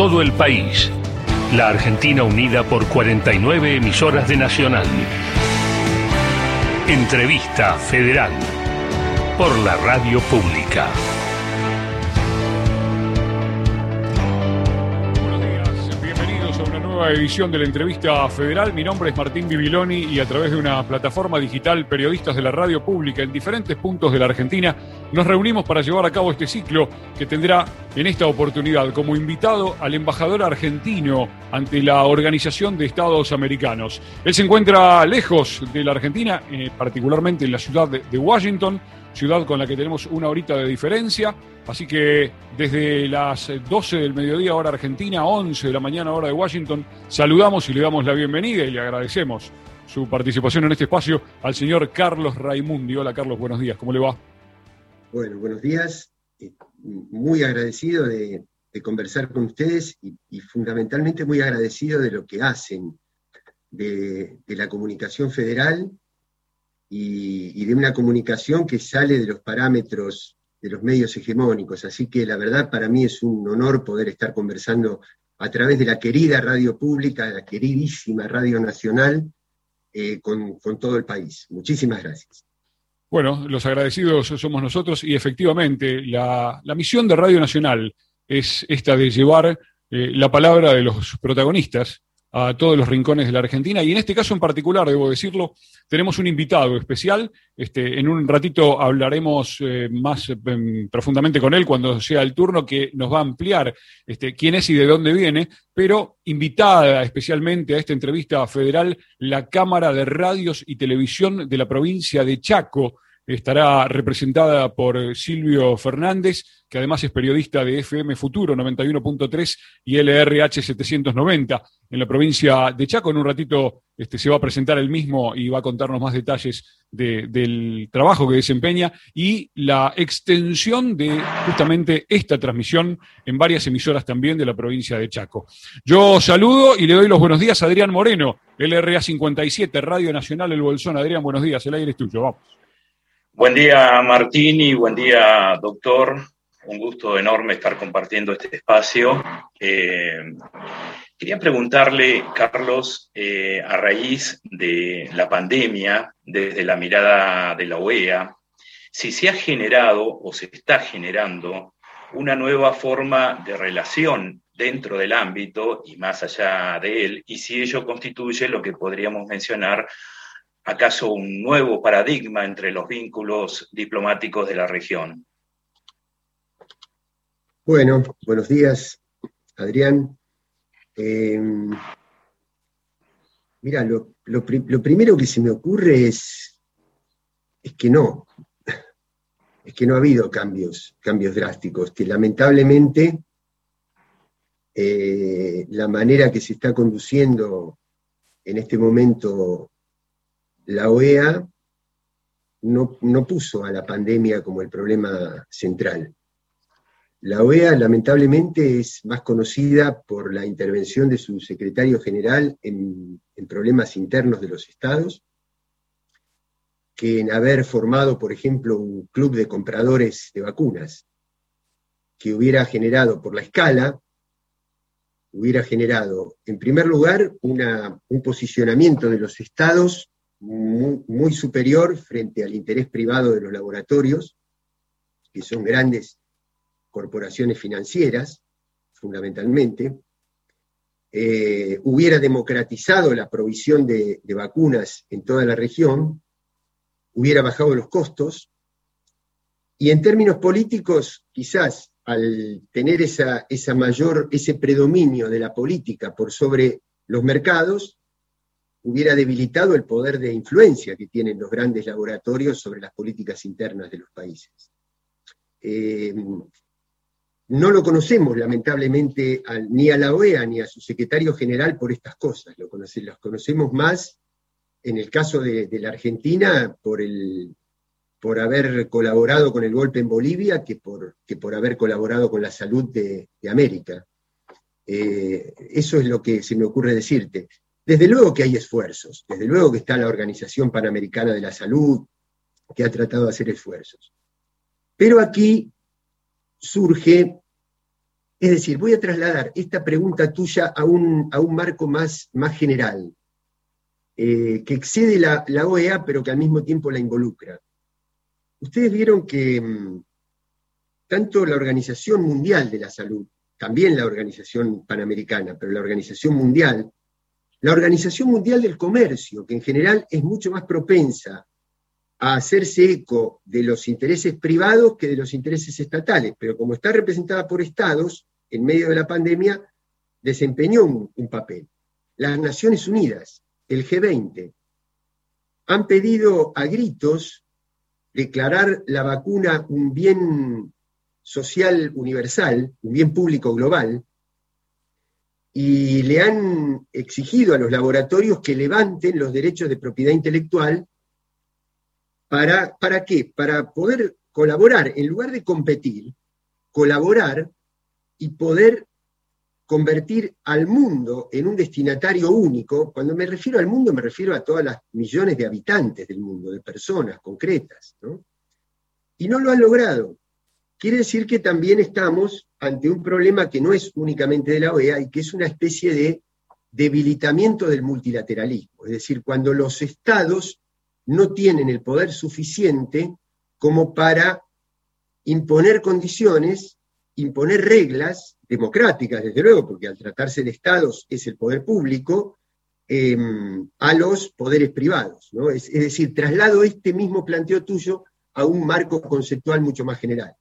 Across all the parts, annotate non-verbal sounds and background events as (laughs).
todo el país. La Argentina unida por 49 emisoras de Nacional. Entrevista Federal por la Radio Pública. Nueva edición de la entrevista federal. Mi nombre es Martín Bibiloni y a través de una plataforma digital, periodistas de la radio pública en diferentes puntos de la Argentina, nos reunimos para llevar a cabo este ciclo que tendrá en esta oportunidad como invitado al embajador argentino ante la Organización de Estados Americanos. Él se encuentra lejos de la Argentina, eh, particularmente en la ciudad de, de Washington, ciudad con la que tenemos una horita de diferencia. Así que desde las 12 del mediodía hora argentina, 11 de la mañana hora de Washington, saludamos y le damos la bienvenida y le agradecemos su participación en este espacio al señor Carlos Raimundi. Hola Carlos, buenos días, ¿cómo le va? Bueno, buenos días. Eh, Muy agradecido de, conversar con ustedes y, fundamentalmente muy agradecido de lo que hacen, de la comunicación federal y, de una comunicación que sale de los parámetros de los medios hegemónicos. Así que la verdad para mí es un honor poder estar conversando a través de la querida radio pública, la queridísima Radio Nacional, eh, con, con todo el país. Muchísimas gracias. Bueno, los agradecidos somos nosotros y efectivamente la, la misión de Radio Nacional es esta de llevar eh, la palabra de los protagonistas a todos los rincones de la Argentina y en este caso en particular, debo decirlo, tenemos un invitado especial. Este, en un ratito hablaremos eh, más eh, profundamente con él cuando sea el turno que nos va a ampliar este, quién es y de dónde viene, pero invitada especialmente a esta entrevista federal la Cámara de Radios y Televisión de la provincia de Chaco. Estará representada por Silvio Fernández, que además es periodista de FM Futuro 91.3 y LRH 790 en la provincia de Chaco. En un ratito este, se va a presentar el mismo y va a contarnos más detalles de, del trabajo que desempeña y la extensión de justamente esta transmisión en varias emisoras también de la provincia de Chaco. Yo saludo y le doy los buenos días a Adrián Moreno, LRA 57, Radio Nacional El Bolsón. Adrián, buenos días, el aire es tuyo, vamos. Buen día, Martín, y buen día, doctor. Un gusto enorme estar compartiendo este espacio. Eh, quería preguntarle, Carlos, eh, a raíz de la pandemia, desde la mirada de la OEA, si se ha generado o se está generando una nueva forma de relación dentro del ámbito y más allá de él, y si ello constituye lo que podríamos mencionar acaso un nuevo paradigma entre los vínculos diplomáticos de la región? Bueno, buenos días, Adrián. Eh, mira, lo, primero que se me ocurre es, es que no, es que no ha habido cambios, cambios drásticos, que lamentablemente eh, la manera que se está conduciendo en este momento la OEA no, no, puso a la pandemia como el problema central. La OEA lamentablemente es más conocida por la intervención de su secretario general en, problemas internos de los estados, que en haber formado, por ejemplo, un club de compradores de vacunas, que hubiera generado por la escala, hubiera generado, en primer lugar, un posicionamiento de los estados muy, superior frente al interés privado de los laboratorios, que son grandes corporaciones financieras, fundamentalmente, eh, hubiera democratizado la provisión de, de, vacunas en toda la región, hubiera bajado los costos, y en términos políticos, quizás al tener esa, esa mayor, ese predominio de la política por sobre los mercados, hubiera debilitado el poder de influencia que tienen los grandes laboratorios sobre las políticas internas de los países. Eh, no lo conocemos, lamentablemente, ni a la OEA ni a su secretario general por estas cosas, lo conocemos más en el caso de, la Argentina por, el, por haber colaborado con el golpe en Bolivia que por, que por haber colaborado con la salud de, de América. Eh, eso es lo que se me ocurre decirte. Desde luego que hay esfuerzos, desde luego que está la Organización Panamericana de la Salud, que ha tratado de hacer esfuerzos. Pero aquí surge Es decir, voy a trasladar esta pregunta tuya a un, a un marco más, más general, eh, que excede la, OEA, pero que al mismo tiempo la involucra. Ustedes vieron que mm, tanto la Organización Mundial de la Salud, también la Organización Panamericana, pero la Organización Mundial, la Organización Mundial del Comercio, que en general es mucho más propensa a hacerse eco de los intereses privados que de los intereses estatales, pero como está representada por estados, en medio de la pandemia, desempeñó un, papel. Las Naciones Unidas, el G20, han pedido a gritos declarar la vacuna un bien social universal, un bien público global, y le han exigido a los laboratorios que levanten los derechos de propiedad intelectual para, ¿para qué? Para poder colaborar, en lugar de competir, colaborar y poder convertir al mundo en un destinatario único, cuando me refiero al mundo me refiero a todas las millones de habitantes del mundo, de personas concretas, Y no lo han logrado. Quiere decir que también estamos ante un problema que no es únicamente de la OEA y que es una especie de debilitamiento del multilateralismo. Es decir, cuando los estados no tienen el poder suficiente como para imponer condiciones, imponer reglas democráticas, desde luego, porque al tratarse de estados es el poder público, em, a los poderes privados. Es, es decir, traslado este mismo planteo tuyo a un marco conceptual mucho más general.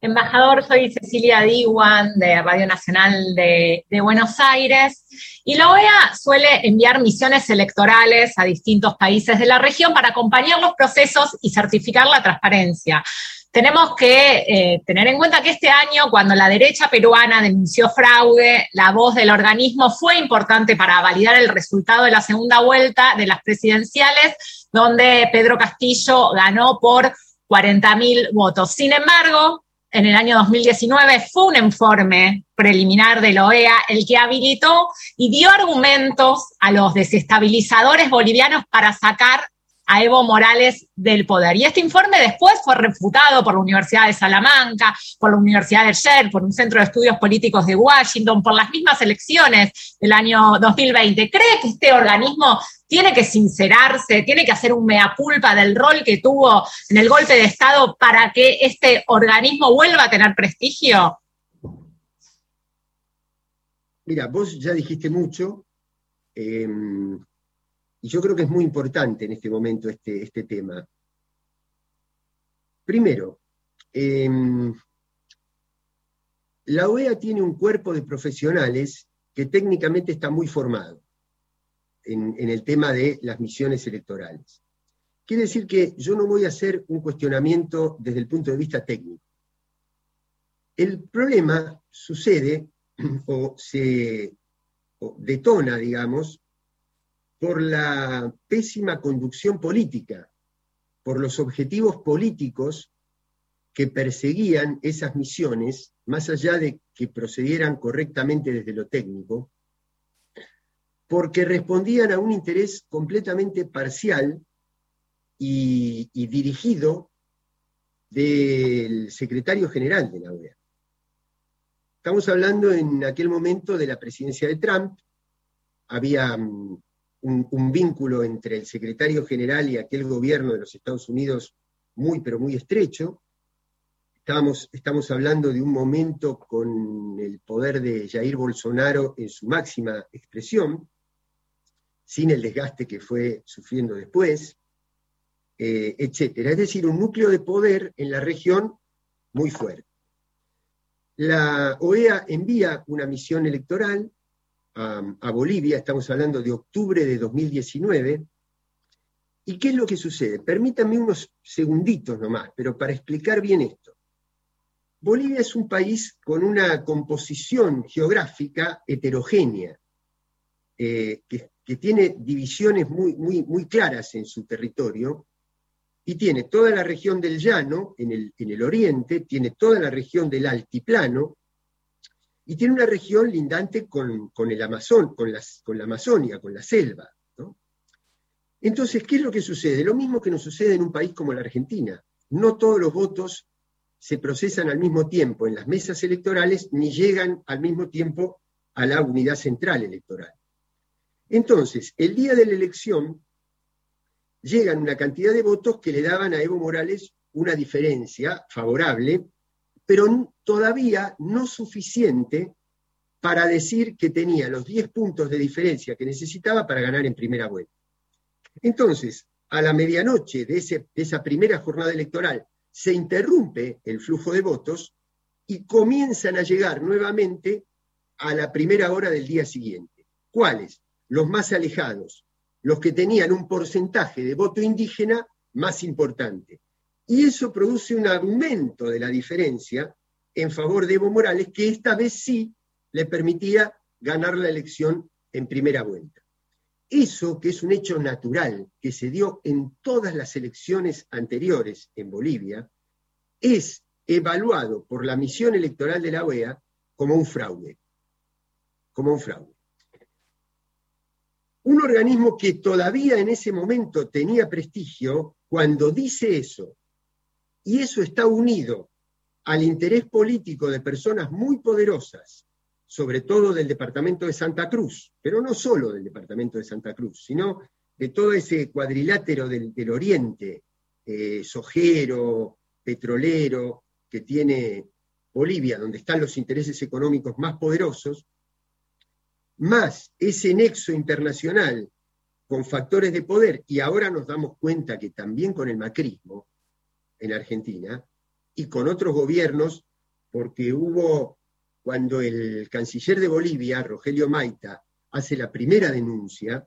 Embajador, soy Cecilia Diwan de Radio Nacional de, Buenos Aires y la OEA suele enviar misiones electorales a distintos países de la región para acompañar los procesos y certificar la transparencia. Tenemos que eh, tener en cuenta que este año, cuando la derecha peruana denunció fraude, la voz del organismo fue importante para validar el resultado de la segunda vuelta de las presidenciales, donde Pedro Castillo ganó por 40.000 votos. Sin embargo, en el año 2019 fue un informe preliminar de la OEA el que habilitó y dio argumentos a los desestabilizadores bolivianos para sacar a Evo Morales del poder. Y este informe después fue refutado por la Universidad de Salamanca, por la Universidad de Yale, por un centro de estudios políticos de Washington, por las mismas elecciones del año 2020. ¿Cree que este organismo tiene que sincerarse, tiene que hacer un mea culpa del rol que tuvo en el golpe de Estado para que este organismo vuelva a tener prestigio? Mira, vos ya dijiste mucho. Em, y yo creo que es muy importante en este momento este, este tema. Primero, em, la OEA tiene un cuerpo de profesionales que técnicamente está muy formado en, en, el tema de las misiones electorales. Quiere decir que yo no voy a hacer un cuestionamiento desde el punto de vista técnico. El problema sucede (clears throat) o se detona, digamos, por la pésima conducción política, por los objetivos políticos que perseguían esas misiones, más allá de que procedieran correctamente desde lo técnico, porque respondían a un interés completamente parcial y, dirigido del secretario general de la OEA. Estamos hablando en aquel momento de la presidencia de Trump, había un, vínculo entre el secretario general y aquel gobierno de los Estados Unidos muy, pero muy estrecho. Estamos, estamos hablando de un momento con el poder de Jair Bolsonaro en su máxima expresión, sin el desgaste que fue sufriendo después, eh, etcétera. Es decir, un núcleo de poder en la región muy fuerte. La OEA envía una misión electoral a, Bolivia, estamos hablando de octubre de 2019. ¿Y qué es lo que sucede? Permítanme unos segunditos nomás, pero para explicar bien esto. Bolivia es un país con una composición geográfica heterogénea, eh, que, tiene divisiones muy, muy, muy claras en su territorio, y tiene toda la región del llano en el, en el oriente, tiene toda la región del altiplano, y tiene una región lindante con, el Amazon, con, la Amazonia, con la selva. Entonces, ¿qué es lo que sucede? Lo mismo que nos sucede en un país como la Argentina. No todos los votos se procesan al mismo tiempo en las mesas electorales ni llegan al mismo tiempo a la unidad central electoral. Entonces, el día de la elección llegan una cantidad de votos que le daban a Evo Morales una diferencia favorable, pero todavía no suficiente para decir que tenía los 10 puntos de diferencia que necesitaba para ganar en primera vuelta. Entonces, a la medianoche de, de esa primera jornada electoral, se interrumpe el flujo de votos y comienzan a llegar nuevamente a la primera hora del día siguiente. ¿Cuáles? Los más alejados, los que tenían un porcentaje de voto indígena más importante. Y eso produce un aumento de la diferencia en favor de Evo Morales, que esta vez sí le permitía ganar la elección en primera vuelta. Eso, que es un hecho natural que se dio en todas las elecciones anteriores en Bolivia, es evaluado por la misión electoral de la OEA como un fraude. Como un fraude. Un organismo que todavía en ese momento tenía prestigio, cuando dice eso, y eso está unido al interés político de personas muy poderosas sobre todo del departamento de Santa Cruz, pero no solo del departamento de Santa Cruz, sino de todo ese cuadrilátero del, oriente, eh, sojero, petrolero, que tiene Bolivia, donde están los intereses económicos más poderosos, más ese nexo internacional con factores de poder, y ahora nos damos cuenta que también con el macrismo en Argentina, y con otros gobiernos, porque hubo cuando el canciller de Bolivia, Rogelio Maita, hace la primera denuncia,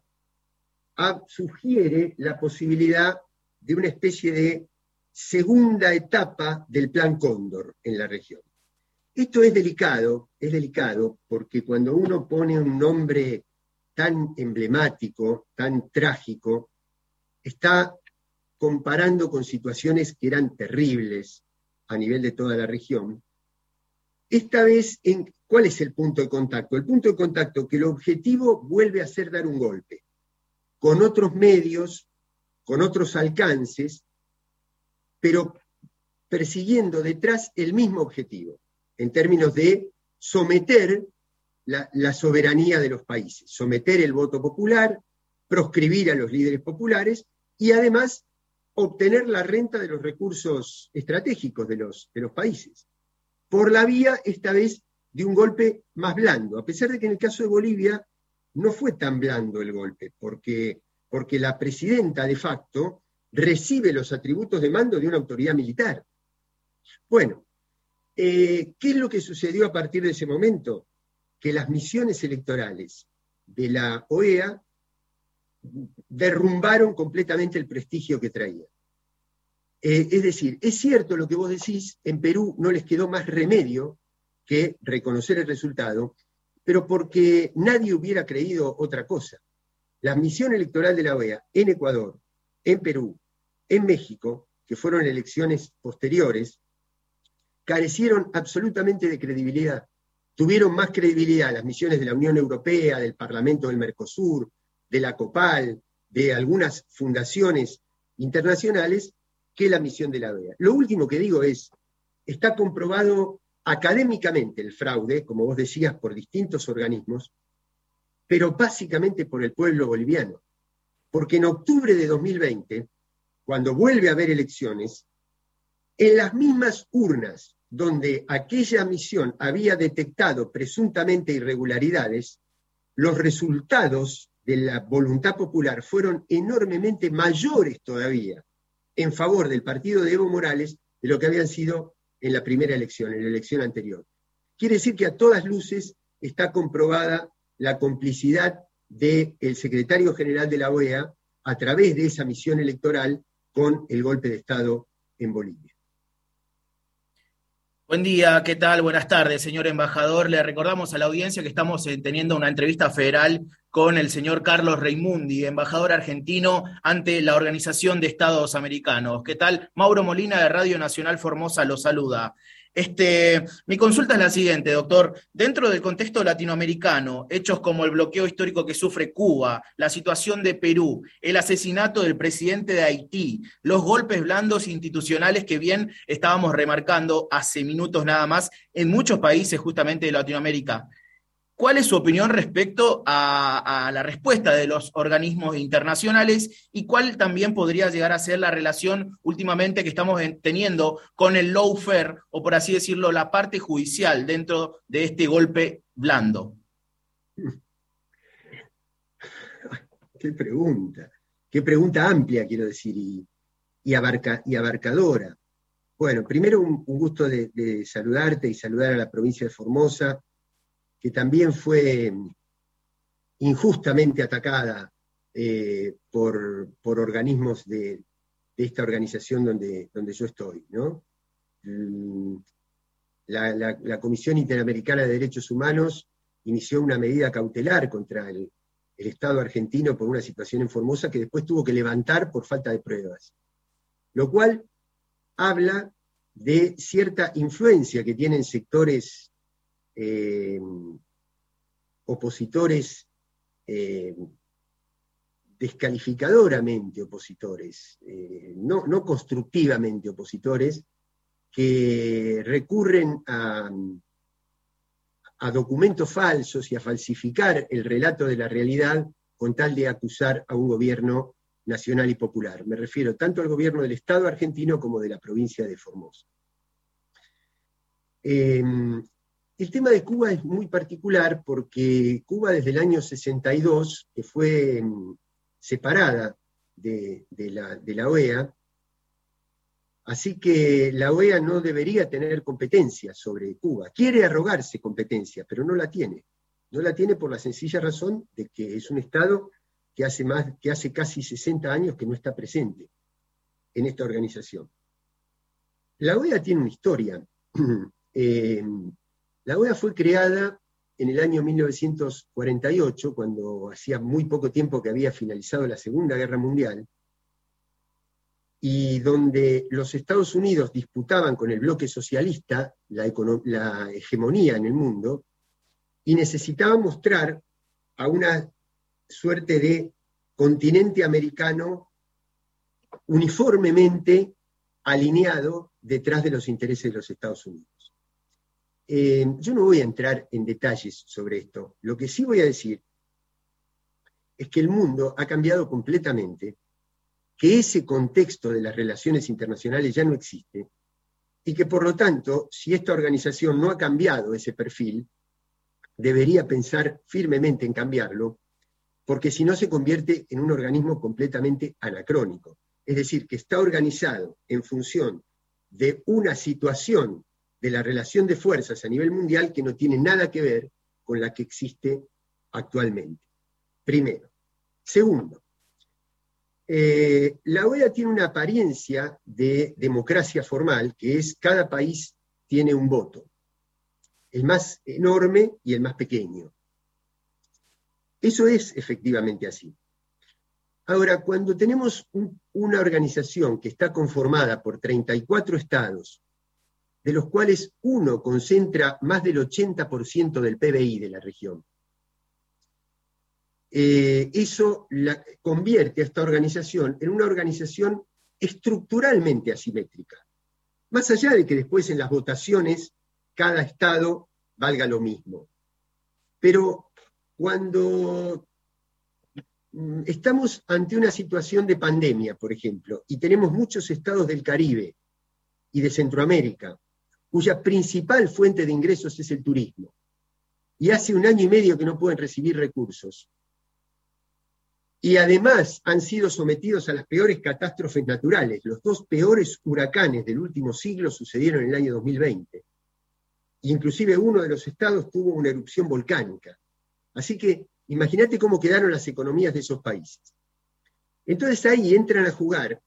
sugiere la posibilidad de una especie de segunda etapa del Plan Cóndor en la región. Esto es delicado, es delicado porque cuando uno pone un nombre tan emblemático, tan trágico, está comparando con situaciones que eran terribles a nivel de toda la región, esta vez, en, ¿cuál es el punto de contacto? El punto de contacto que el objetivo vuelve a ser dar un golpe, con otros medios, con otros alcances, pero persiguiendo detrás el mismo objetivo, en términos de someter la, la, soberanía de los países, someter el voto popular, proscribir a los líderes populares y además obtener la renta de los recursos estratégicos de los, países por la vía, esta vez, de un golpe más blando, a pesar de que en el caso de Bolivia no fue tan blando el golpe, porque, porque la presidenta de facto recibe los atributos de mando de una autoridad militar. Bueno, eh, ¿qué es lo que sucedió a partir de ese momento? Que las misiones electorales de la OEA derrumbaron completamente el prestigio que traía. Eh, es decir, es cierto lo que vos decís, en Perú no les quedó más remedio que reconocer el resultado, pero porque nadie hubiera creído otra cosa. La misión electoral de la OEA en Ecuador, en Perú, en México, que fueron elecciones posteriores, carecieron absolutamente de credibilidad. Tuvieron más credibilidad las misiones de la Unión Europea, del Parlamento del Mercosur, de la COPAL, de algunas fundaciones internacionales, que la misión de la OEA. Lo último que digo es, está comprobado académicamente el fraude, como vos decías, por distintos organismos, pero básicamente por el pueblo boliviano. Porque en octubre de 2020, cuando vuelve a haber elecciones, en las mismas urnas donde aquella misión había detectado presuntamente irregularidades, los resultados de la voluntad popular fueron enormemente mayores todavía en favor del partido de Evo Morales de lo que habían sido en la primera elección, en la elección anterior. Quiere decir que a todas luces está comprobada la complicidad del secretario general de la OEA a través de esa misión electoral con el golpe de Estado en Bolivia. Buen día, ¿qué tal? Buenas tardes, señor embajador. Le recordamos a la audiencia que estamos eh, teniendo una entrevista federal con el señor Carlos Reimundi, embajador argentino ante la Organización de Estados Americanos. ¿Qué tal? Mauro Molina de Radio Nacional Formosa lo saluda. Este, mi consulta es la siguiente, doctor. Dentro del contexto latinoamericano, hechos como el bloqueo histórico que sufre Cuba, la situación de Perú, el asesinato del presidente de Haití, los golpes blandos institucionales que bien estábamos remarcando hace minutos nada más en muchos países justamente de Latinoamérica, ¿Cuál es su opinión respecto a, la respuesta de los organismos internacionales y cuál también podría llegar a ser la relación últimamente que estamos teniendo con el lawfare o por así decirlo, la parte judicial dentro de este golpe blando? Qué pregunta, qué pregunta amplia quiero decir y, abarcadora. Bueno, primero un, gusto de saludarte y saludar a la provincia de Formosa que también fue injustamente atacada eh, por, organismos de, esta organización donde, donde yo estoy. Mm, la, Comisión Interamericana de Derechos Humanos inició una medida cautelar contra el, el Estado argentino por una situación en Formosa que después tuvo que levantar por falta de pruebas. Lo cual habla de cierta influencia que tienen sectores eh, opositores eh, descalificadoramente opositores, eh, no, constructivamente opositores, que recurren a, a, documentos falsos y a falsificar el relato de la realidad con tal de acusar a un gobierno nacional y popular. Me refiero tanto al gobierno del Estado argentino como de la provincia de Formosa. El tema de Cuba es muy particular porque Cuba desde el año 62, que fue mm, separada de, la, OEA, así que la OEA no debería tener competencia sobre Cuba. Quiere arrogarse competencia, pero no la tiene. No la tiene por la sencilla razón de que es un Estado que hace, más, que hace casi 60 años que no está presente en esta organización. La OEA tiene una historia. Eh, (clears throat) la OEA fue creada en el año 1948, cuando hacía muy poco tiempo que había finalizado la Segunda Guerra Mundial, y donde los Estados Unidos disputaban con el bloque socialista la, hegemonía en el mundo, y necesitaba mostrar a una suerte de continente americano uniformemente alineado detrás de los intereses de los Estados Unidos. Eh, yo no voy a entrar en detalles sobre esto. Lo que sí voy a decir es que el mundo ha cambiado completamente, que ese contexto de las relaciones internacionales ya no existe y que por lo tanto, si esta organización no ha cambiado ese perfil, debería pensar firmemente en cambiarlo, porque si no se convierte en un organismo completamente anacrónico. Es decir, que está organizado en función de una situación de la relación de fuerzas a nivel mundial que no tiene nada que ver con la que existe actualmente. Primero. Segundo, eh, la OEA tiene una apariencia de democracia formal, que es cada país tiene un voto, el más enorme y el más pequeño. Eso es efectivamente así. Ahora, cuando tenemos una organización que está conformada por 34 estados de los cuales uno concentra más del 80% del PBI de la región. Eh, eso convierte a esta organización en una organización estructuralmente asimétrica, más allá de que después en las votaciones cada estado valga lo mismo. Pero cuando mm, estamos ante una situación de pandemia, por ejemplo, y tenemos muchos estados del Caribe y de Centroamérica cuya principal fuente de ingresos es el turismo, y hace un año y medio que no pueden recibir recursos. Y además han sido sometidos a las peores catástrofes naturales. Los dos peores huracanes del último siglo sucedieron en el año 2020. Inclusive uno de los estados tuvo una erupción volcánica. Así que imagínate cómo quedaron las economías de esos países. Entonces ahí entran a jugar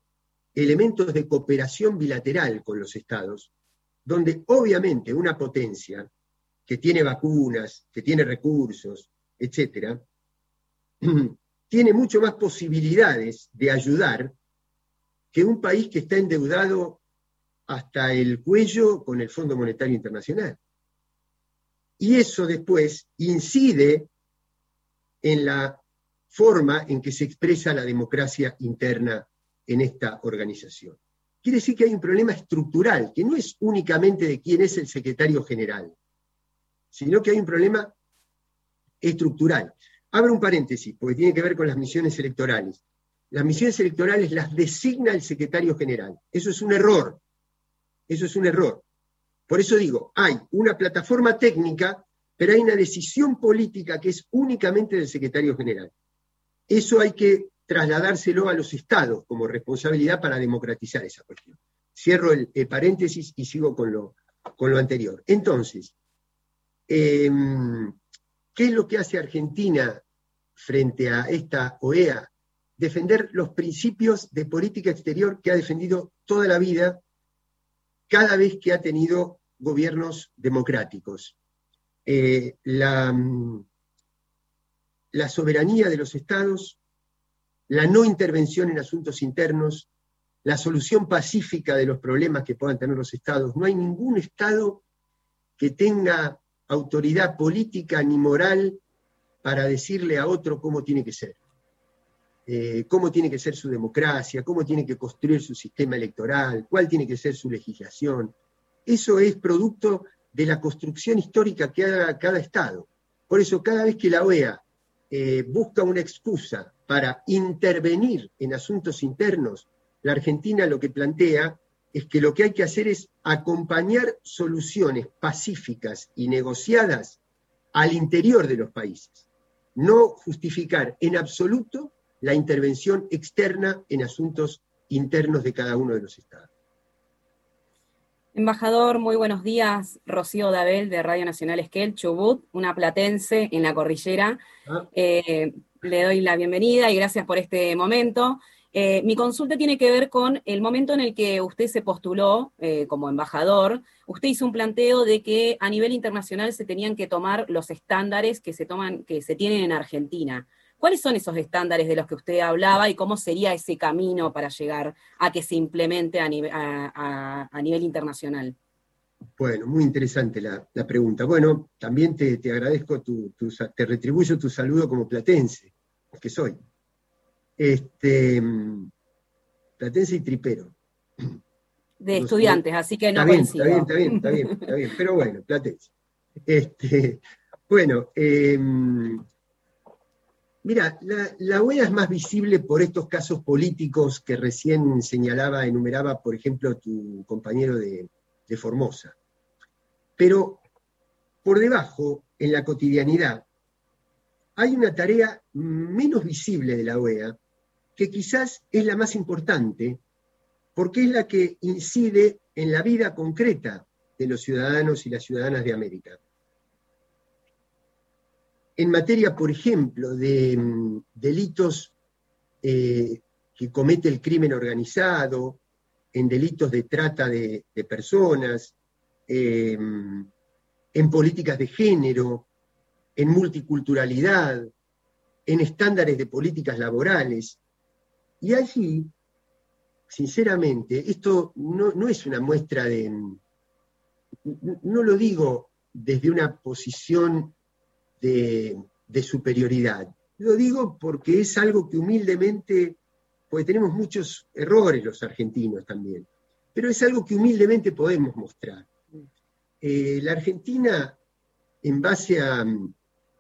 elementos de cooperación bilateral con los estados, donde obviamente una potencia que tiene vacunas, que tiene recursos, etcétera, (clears throat) tiene mucho más posibilidades de ayudar que un país que está endeudado hasta el cuello con el Fondo Monetario Internacional. Y eso después incide en la forma en que se expresa la democracia interna en esta organización. Quiere decir que hay un problema estructural, que no es únicamente de quién es el secretario general, sino que hay un problema estructural. Abro un paréntesis, porque tiene que ver con las misiones electorales. Las misiones electorales las designa el secretario general. Eso es un error. Eso es un error. Por eso digo, hay una plataforma técnica, pero hay una decisión política que es únicamente del secretario general. Eso hay que trasladárselo a los estados como responsabilidad para democratizar esa cuestión. Cierro el, paréntesis y sigo con lo, con lo anterior. Entonces, em, ¿qué es lo que hace Argentina frente a esta OEA? Defender los principios de política exterior que ha defendido toda la vida cada vez que ha tenido gobiernos democráticos. Eh, la, la soberanía de los estados, la no intervención en asuntos internos, la solución pacífica de los problemas que puedan tener los estados. No hay ningún estado que tenga autoridad política ni moral para decirle a otro cómo tiene que ser, eh, cómo tiene que ser su democracia, cómo tiene que construir su sistema electoral, cuál tiene que ser su legislación. Eso es producto de la construcción histórica que haga cada Estado. Por eso cada vez que la OEA eh, busca una excusa para intervenir en asuntos internos, la Argentina lo que plantea es que lo que hay que hacer es acompañar soluciones pacíficas y negociadas al interior de los países, no justificar en absoluto la intervención externa en asuntos internos de cada uno de los estados. Embajador, muy buenos días. Rocío Dabel de Radio Nacional Esquel, Chubut, una platense en la cordillera. Ah. Eh, le doy la bienvenida y gracias por este momento. Eh, mi consulta tiene que ver con el momento en el que usted se postuló eh, como embajador. Usted hizo un planteo de que a nivel internacional se tenían que tomar los estándares que se toman, que se tienen en Argentina. ¿Cuáles son esos estándares de los que usted hablaba y cómo sería ese camino para llegar a que se implemente a, nivel, internacional? Bueno, muy interesante la, pregunta. Bueno, también te, agradezco, tu, te retribuyo tu saludo como platense, que soy. Este, platense y tripero. (clears throat) De estudiantes, así que no está bien, está bien, está bien, está bien, está bien, pero bueno, platense. Este, bueno, eh, Mira, la, OEA es más visible por estos casos políticos que recién señalaba, enumeraba, por ejemplo, tu compañero de, Formosa. Pero por debajo, en la cotidianidad, hay una tarea menos visible de la OEA, que quizás es la más importante, porque es la que incide en la vida concreta de los ciudadanos y las ciudadanas de América en materia, por ejemplo, de mm, delitos eh, que comete el crimen organizado, en delitos de trata de, personas, em, en políticas de género, en multiculturalidad, en estándares de políticas laborales. Y allí, sinceramente, esto no, no es una muestra de, no lo digo desde una posición de, superioridad. Lo digo porque es algo que humildemente, porque tenemos muchos errores los argentinos también, pero es algo que humildemente podemos mostrar. Eh, la Argentina, en base a,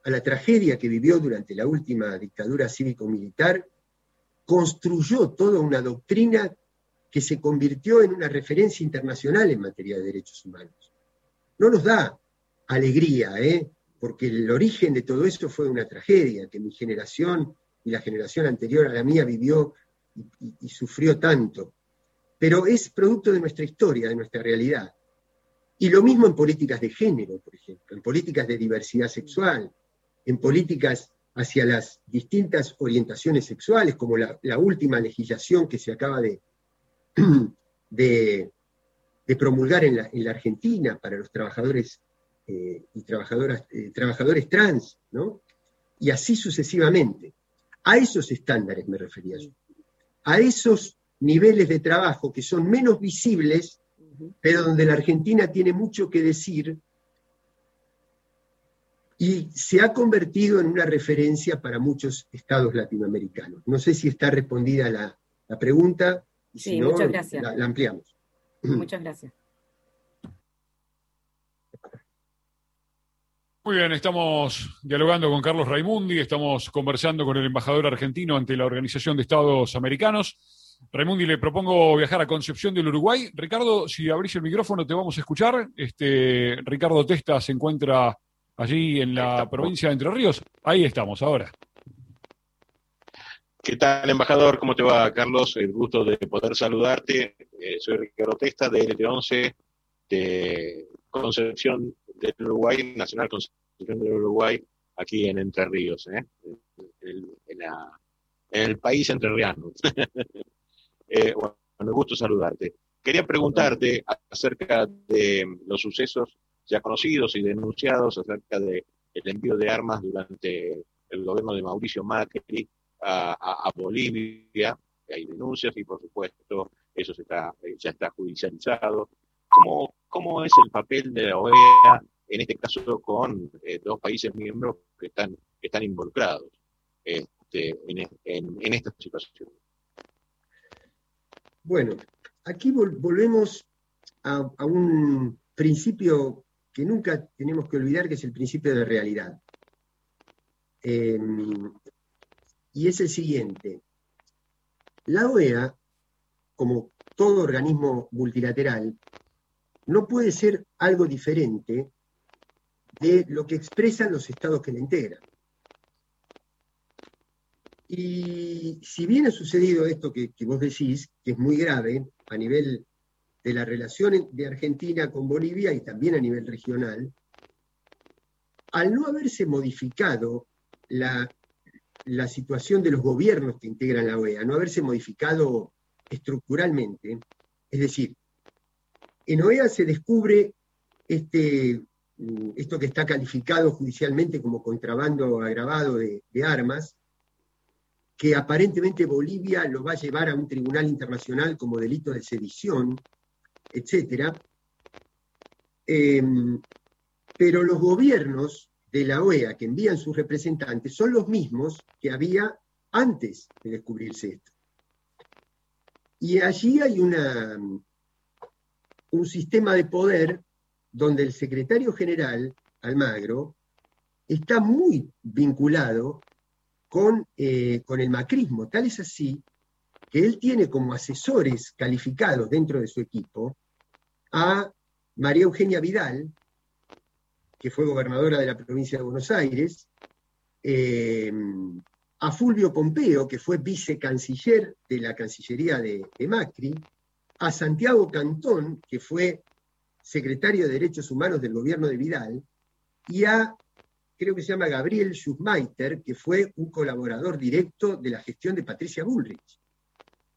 la tragedia que vivió durante la última dictadura cívico-militar, construyó toda una doctrina que se convirtió en una referencia internacional en materia de derechos humanos. No nos da alegría, ¿eh? porque el origen de todo eso fue una tragedia que mi generación y la generación anterior a la mía vivió y, sufrió tanto. Pero es producto de nuestra historia, de nuestra realidad. Y lo mismo en políticas de género, por ejemplo, en políticas de diversidad sexual, en políticas hacia las distintas orientaciones sexuales, como la, última legislación que se acaba (clears throat) de, promulgar en la, en la, Argentina para los trabajadores eh, y trabajadoras, eh, trabajadores trans, ¿no? Y así sucesivamente. A esos estándares me refería yo. A esos niveles de trabajo que son menos visibles pero donde la Argentina tiene mucho que decir y se ha convertido en una referencia para muchos estados latinoamericanos. No sé si está respondida la, pregunta. sí, muchas gracias. La, ampliamos. Muchas gracias. Muy bien, estamos dialogando con Carlos Raimundi, estamos conversando con el embajador argentino ante la Organización de Estados Americanos. Raimundi, le propongo viajar a Concepción del Uruguay. Ricardo, si abrís el micrófono te vamos a escuchar. Este, Ricardo Testa se encuentra allí en la provincia de Entre Ríos. Ahí estamos ahora. ¿Qué tal, embajador? ¿Cómo te va, Carlos? El gusto de poder saludarte. Eh, soy Ricardo Testa de LT11 de Concepción del Uruguay, Nacional Concepción del Uruguay, aquí en Entre Ríos, ¿eh? en, el país entrerriano. (laughs) eh, bueno, gusto saludarte. Quería preguntarte acerca de los sucesos ya conocidos y denunciados acerca del el envío de armas durante el gobierno de Mauricio Macri a, Bolivia. Hay denuncias y, por supuesto, eso está, ya está judicializado. ¿Cómo, ¿Cómo es el papel de la OEA, en este caso con eh, dos países miembros que están, que están involucrados este, en, en, esta situación? Bueno, aquí volvemos a, a, un principio que nunca tenemos que olvidar, que es el principio de realidad. Em, y es el siguiente. La OEA, como todo organismo multilateral, no puede ser algo diferente de lo que expresan los estados que la integran. Y si bien ha sucedido esto que, que vos decís, que es muy grave a nivel de la relación de Argentina con Bolivia y también a nivel regional, al no haberse modificado la, situación de los gobiernos que integran la OEA, no haberse modificado estructuralmente, es decir, en OEA se descubre este, esto que está calificado judicialmente como contrabando agravado de, armas, que aparentemente Bolivia lo va a llevar a un tribunal internacional como delito de sedición, etcétera. Em, pero los gobiernos de la OEA que envían sus representantes son los mismos que había antes de descubrirse esto. Y allí hay una, un sistema de poder donde el secretario general, Almagro, está muy vinculado con, eh, con el macrismo. Tal es así que él tiene como asesores calificados dentro de su equipo a María Eugenia Vidal, que fue gobernadora de la provincia de Buenos Aires, eh, a Fulvio Pompeo, que fue vicecanciller de la Cancillería de, Macri, a Santiago Cantón, que fue secretario de Derechos Humanos del gobierno de Vidal, y a, creo que se llama Gabriel Schumacher, que fue un colaborador directo de la gestión de Patricia Bullrich.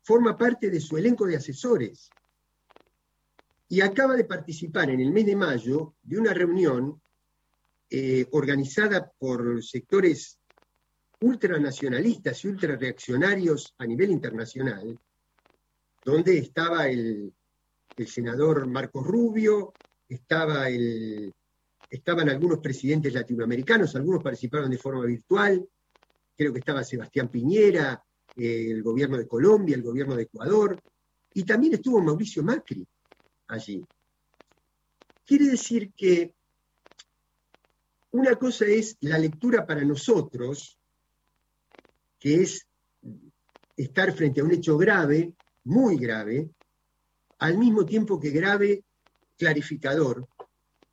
Forma parte de su elenco de asesores y acaba de participar en el mes de mayo de una reunión eh, organizada por sectores ultranacionalistas y ultrareaccionarios a nivel internacional, donde estaba el, senador Marcos Rubio, estaba el, estaban algunos presidentes latinoamericanos, algunos participaron de forma virtual, creo que estaba Sebastián Piñera, el gobierno de Colombia, el gobierno de Ecuador, y también estuvo Mauricio Macri, allí. Quiere decir que una cosa es la lectura para nosotros, que es estar frente a un hecho grave, muy grave, al mismo tiempo que grave, clarificador,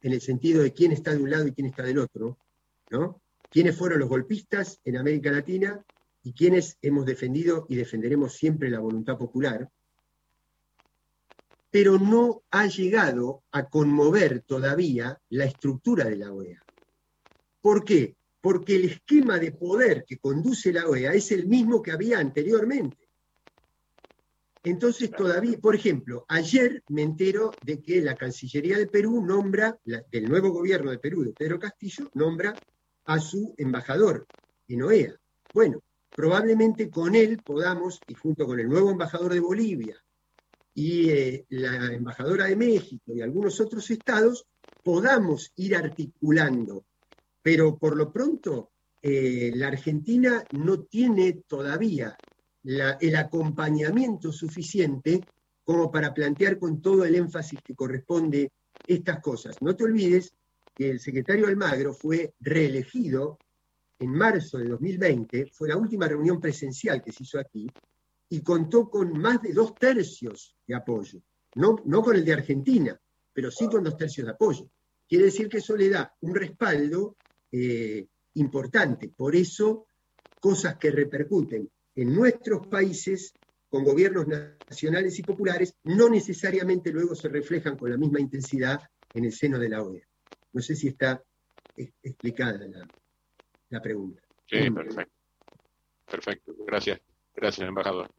en el sentido de quién está de un lado y quién está del otro, ¿no? ¿Quiénes fueron los golpistas en América Latina y quiénes hemos defendido y defenderemos siempre la voluntad popular? pero no ha llegado a conmover todavía la estructura de la OEA. ¿Por qué? Porque el esquema de poder que conduce la OEA es el mismo que había anteriormente. Entonces todavía, por ejemplo, ayer me entero de que la Cancillería de Perú nombra, del nuevo gobierno de Perú, de Pedro Castillo, nombra a su embajador en OEA. Bueno, probablemente con él podamos, y junto con el nuevo embajador de Bolivia, y eh, la embajadora de México y algunos otros estados podamos ir articulando. Pero por lo pronto, eh, la Argentina no tiene todavía el acompañamiento suficiente como para plantear con todo el énfasis que corresponde estas cosas. No te olvides que el secretario Almagro fue reelegido en marzo de 2020, fue la última reunión presencial que se hizo aquí, y contó con más de dos tercios de apoyo. No, no con el de Argentina, pero sí con dos tercios de apoyo. Quiere decir que eso le da un respaldo eh, importante. Por eso, cosas que repercuten en nuestros países con gobiernos nacionales y populares no necesariamente luego se reflejan con la misma intensidad en el seno de la OEA. No sé si está explicada la, pregunta. Sí, perfecto. Perfecto. Gracias. Gracias, embajador.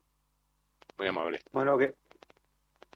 Muy amable. Bueno, ¿qué,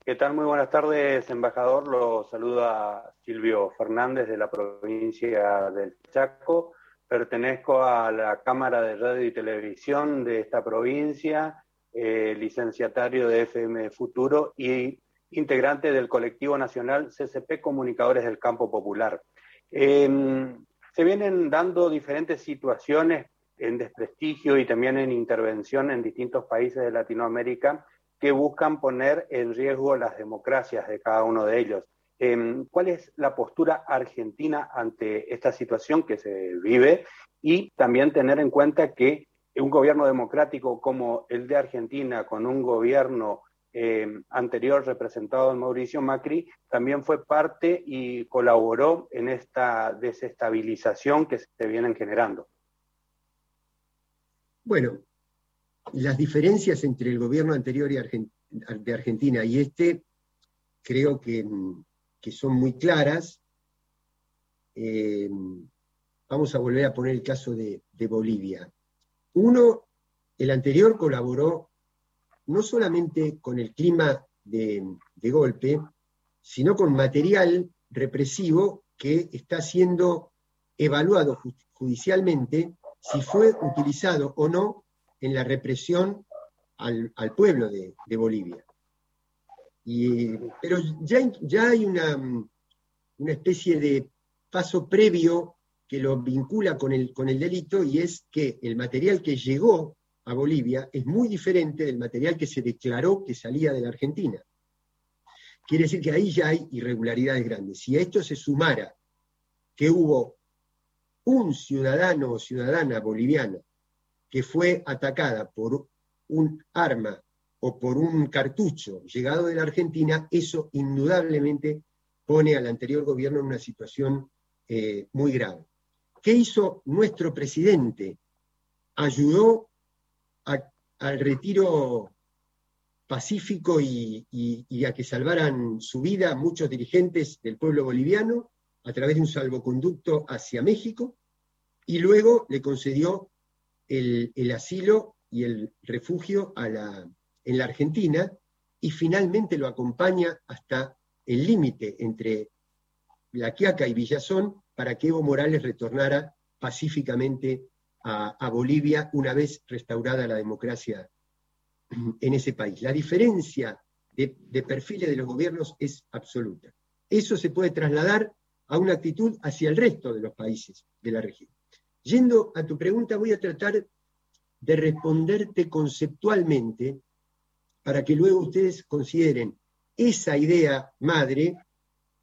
¿qué tal? Muy buenas tardes, embajador. Lo saluda Silvio Fernández de la provincia del Chaco. Pertenezco a la Cámara de Radio y Televisión de esta provincia, eh, licenciatario de FM Futuro y integrante del colectivo nacional CCP Comunicadores del Campo Popular. Em, se vienen dando diferentes situaciones en desprestigio y también en intervención en distintos países de Latinoamérica que buscan poner en riesgo las democracias de cada uno de ellos. Em, ¿Cuál es la postura argentina ante esta situación que se vive? Y también tener en cuenta que un gobierno democrático como el de Argentina, con un gobierno em, anterior representado en Mauricio Macri, también fue parte y colaboró en esta desestabilización que se vienen generando. Bueno, las diferencias entre el gobierno anterior de Argentina y este creo que, son muy claras. Eh, vamos a volver a poner el caso de, Bolivia. Uno, el anterior colaboró no solamente con el clima de golpe, sino con material represivo que está siendo evaluado judicialmente si fue utilizado o no en la represión al, pueblo de, Bolivia. Pero ya, ya hay una, una, especie de paso previo que lo vincula con el, con el delito y es que el material que llegó a Bolivia es muy diferente del material que se declaró que salía de la Argentina. Quiere decir que ahí ya hay irregularidades grandes. Si a esto se sumara que hubo un ciudadano o ciudadana boliviana que fue atacada por un arma o por un cartucho llegado de la Argentina, eso indudablemente pone al anterior gobierno en una situación eh, muy grave. ¿Qué hizo nuestro presidente? Ayudó al retiro pacífico y, a que salvaran su vida muchos dirigentes del pueblo boliviano a través de un salvoconducto hacia México y luego le concedió el, asilo y el refugio en la Argentina y finalmente lo acompaña hasta el límite entre La Quiaca y Villazón para que Evo Morales retornara pacíficamente a, Bolivia una vez restaurada la democracia en ese país. La diferencia de, de perfiles de los gobiernos es absoluta. Eso se puede trasladar a una actitud hacia el resto de los países de la región. Yendo a tu pregunta, voy a tratar de responderte conceptualmente para que luego ustedes consideren esa idea madre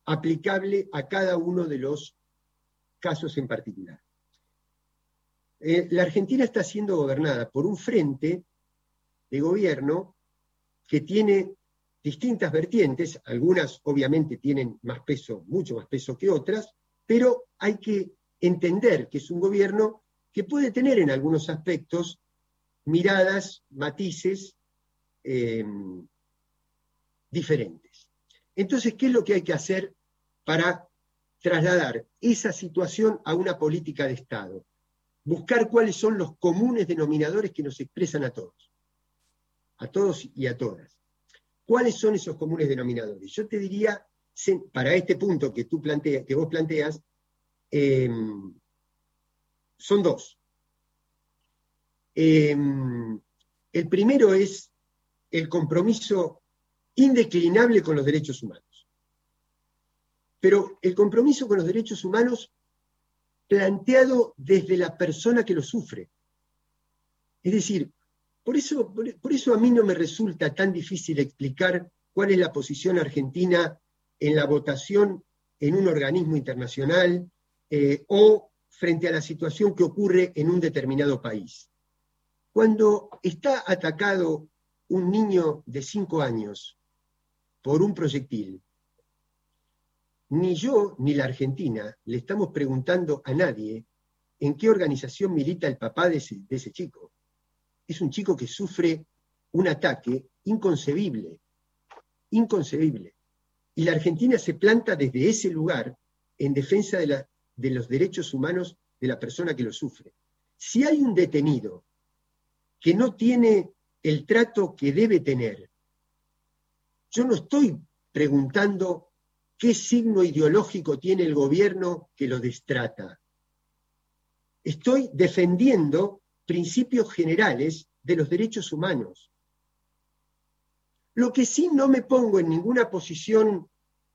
aplicable a cada uno de los casos en particular. Eh, la Argentina está siendo gobernada por un frente de gobierno que tiene distintas vertientes, algunas obviamente tienen más peso, mucho más peso que otras, pero hay que entender que es un gobierno que puede tener en algunos aspectos miradas, matices eh, diferentes. Entonces, ¿qué es lo que hay que hacer para trasladar esa situación a una política de Estado? Buscar cuáles son los comunes denominadores que nos expresan a todos, a todos y a todas. ¿Cuáles son esos comunes denominadores? Yo te diría, para este punto que, tú planteas, que vos planteas, em, son dos. Em, el primero es el compromiso indeclinable con los derechos humanos. Pero el compromiso con los derechos humanos planteado desde la persona que lo sufre. Es decir, por eso, por eso a mí no me resulta tan difícil explicar cuál es la posición argentina en la votación en un organismo internacional eh, o frente a la situación que ocurre en un determinado país. Cuando está atacado un niño de cinco años por un proyectil, ni yo ni la Argentina le estamos preguntando a nadie en qué organización milita el papá de ese, de ese chico. Es un chico que sufre un ataque inconcebible, inconcebible. Y la Argentina se planta desde ese lugar en defensa de, de los derechos humanos de la persona que lo sufre. Si hay un detenido que no tiene el trato que debe tener, yo no estoy preguntando qué signo ideológico tiene el gobierno que lo destrata. Estoy defendiendo principios generales de los derechos humanos. Lo que sí no me pongo en ninguna posición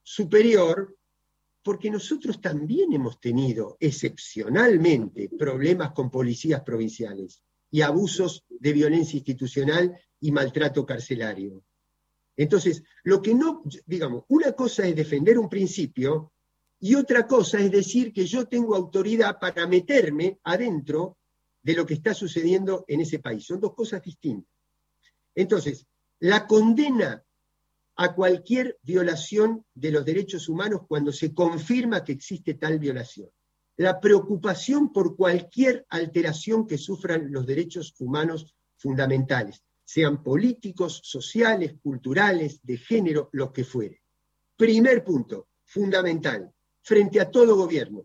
superior, porque nosotros también hemos tenido excepcionalmente problemas con policías provinciales y abusos de violencia institucional y maltrato carcelario. Entonces, lo que no, digamos, una cosa es defender un principio y otra cosa es decir que yo tengo autoridad para meterme adentro de lo que está sucediendo en ese país. Son dos cosas distintas. Entonces, la condena a cualquier violación de los derechos humanos cuando se confirma que existe tal violación. La preocupación por cualquier alteración que sufran los derechos humanos fundamentales, sean políticos, sociales, culturales, de género, lo que fuere. Primer punto, fundamental, frente a todo gobierno.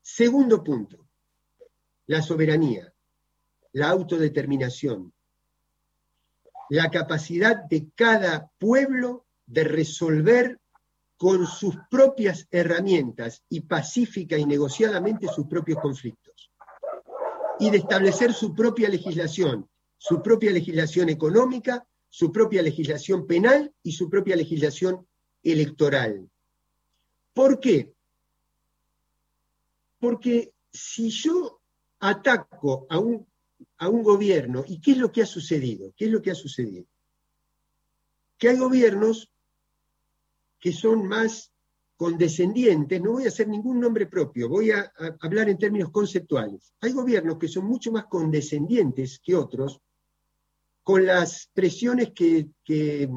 Segundo punto, la soberanía, la autodeterminación, la capacidad de cada pueblo de resolver con sus propias herramientas y pacífica y negociadamente sus propios conflictos. Y de establecer su propia legislación, su propia legislación económica, su propia legislación penal y su propia legislación electoral. ¿Por qué? Porque si yo ataco a un a un gobierno. ¿Y qué es lo que ha sucedido? ¿Qué es lo que ha sucedido? Que hay gobiernos que son más condescendientes, no voy a hacer ningún nombre propio, voy a, hablar en términos conceptuales. Hay gobiernos que son mucho más condescendientes que otros con las presiones que, que,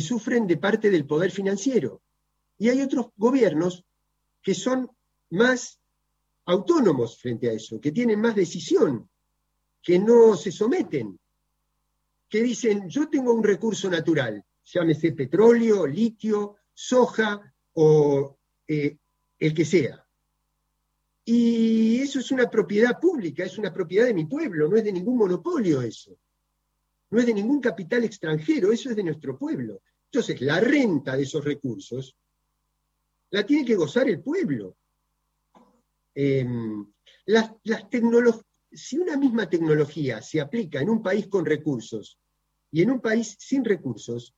sufren de parte del poder financiero. Y hay otros gobiernos que son más autónomos frente a eso, que tienen más decisión que no se someten, que dicen, yo tengo un recurso natural, llámese petróleo, litio, soja o eh, el que sea. Y eso es una propiedad pública, es una propiedad de mi pueblo, no es de ningún monopolio eso. No es de ningún capital extranjero, eso es de nuestro pueblo. Entonces, la renta de esos recursos la tiene que gozar el pueblo. Em, las, si una misma tecnología se aplica en un país con recursos y en un país sin recursos,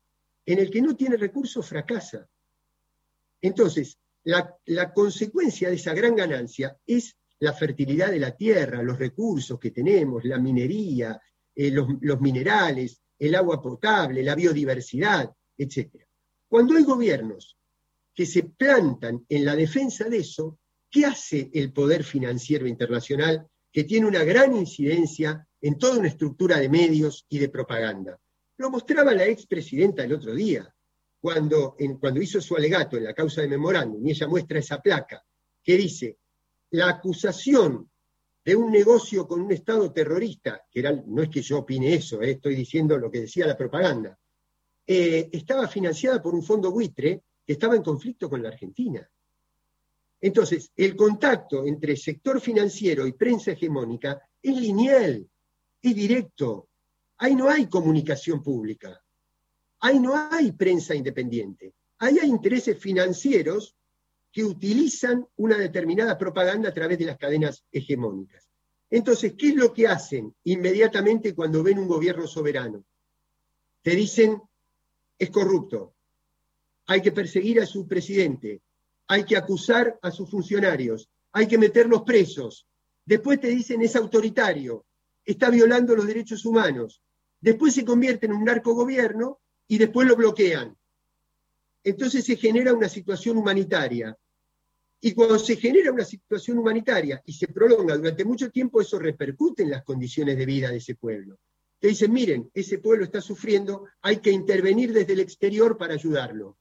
en el que no tiene recursos fracasa. Entonces, la, consecuencia de esa gran ganancia es la fertilidad de la tierra, los recursos que tenemos, la minería, eh, los, los minerales, el agua potable, la biodiversidad, etc. Cuando hay gobiernos que se plantan en la defensa de eso, ¿qué hace el poder financiero internacional que tiene una gran incidencia en toda una estructura de medios y de propaganda. Lo mostraba la expresidenta el otro día, cuando, cuando hizo su alegato en la causa de memorándum, y ella muestra esa placa que dice, la acusación de un negocio con un Estado terrorista, que era, no es que yo opine eso, eh, estoy diciendo lo que decía la propaganda, eh, estaba financiada por un fondo buitre que estaba en conflicto con la Argentina. Entonces, el contacto entre sector financiero y prensa hegemónica es lineal, es directo. Ahí no hay comunicación pública. Ahí no hay prensa independiente. Ahí hay intereses financieros que utilizan una determinada propaganda a través de las cadenas hegemónicas. Entonces, ¿qué es lo que hacen inmediatamente cuando ven un gobierno soberano? Te dicen, es corrupto. Hay que perseguir a su presidente, hay que acusar a sus funcionarios, hay que meterlos presos. Después te dicen es autoritario, está violando los derechos humanos. Después se convierte en un narcogobierno y después lo bloquean. Entonces se genera una situación humanitaria. Y cuando se genera una situación humanitaria y se prolonga durante mucho tiempo, eso repercute en las condiciones de vida de ese pueblo. Te dicen, miren, ese pueblo está sufriendo, hay que intervenir desde el exterior para ayudarlo,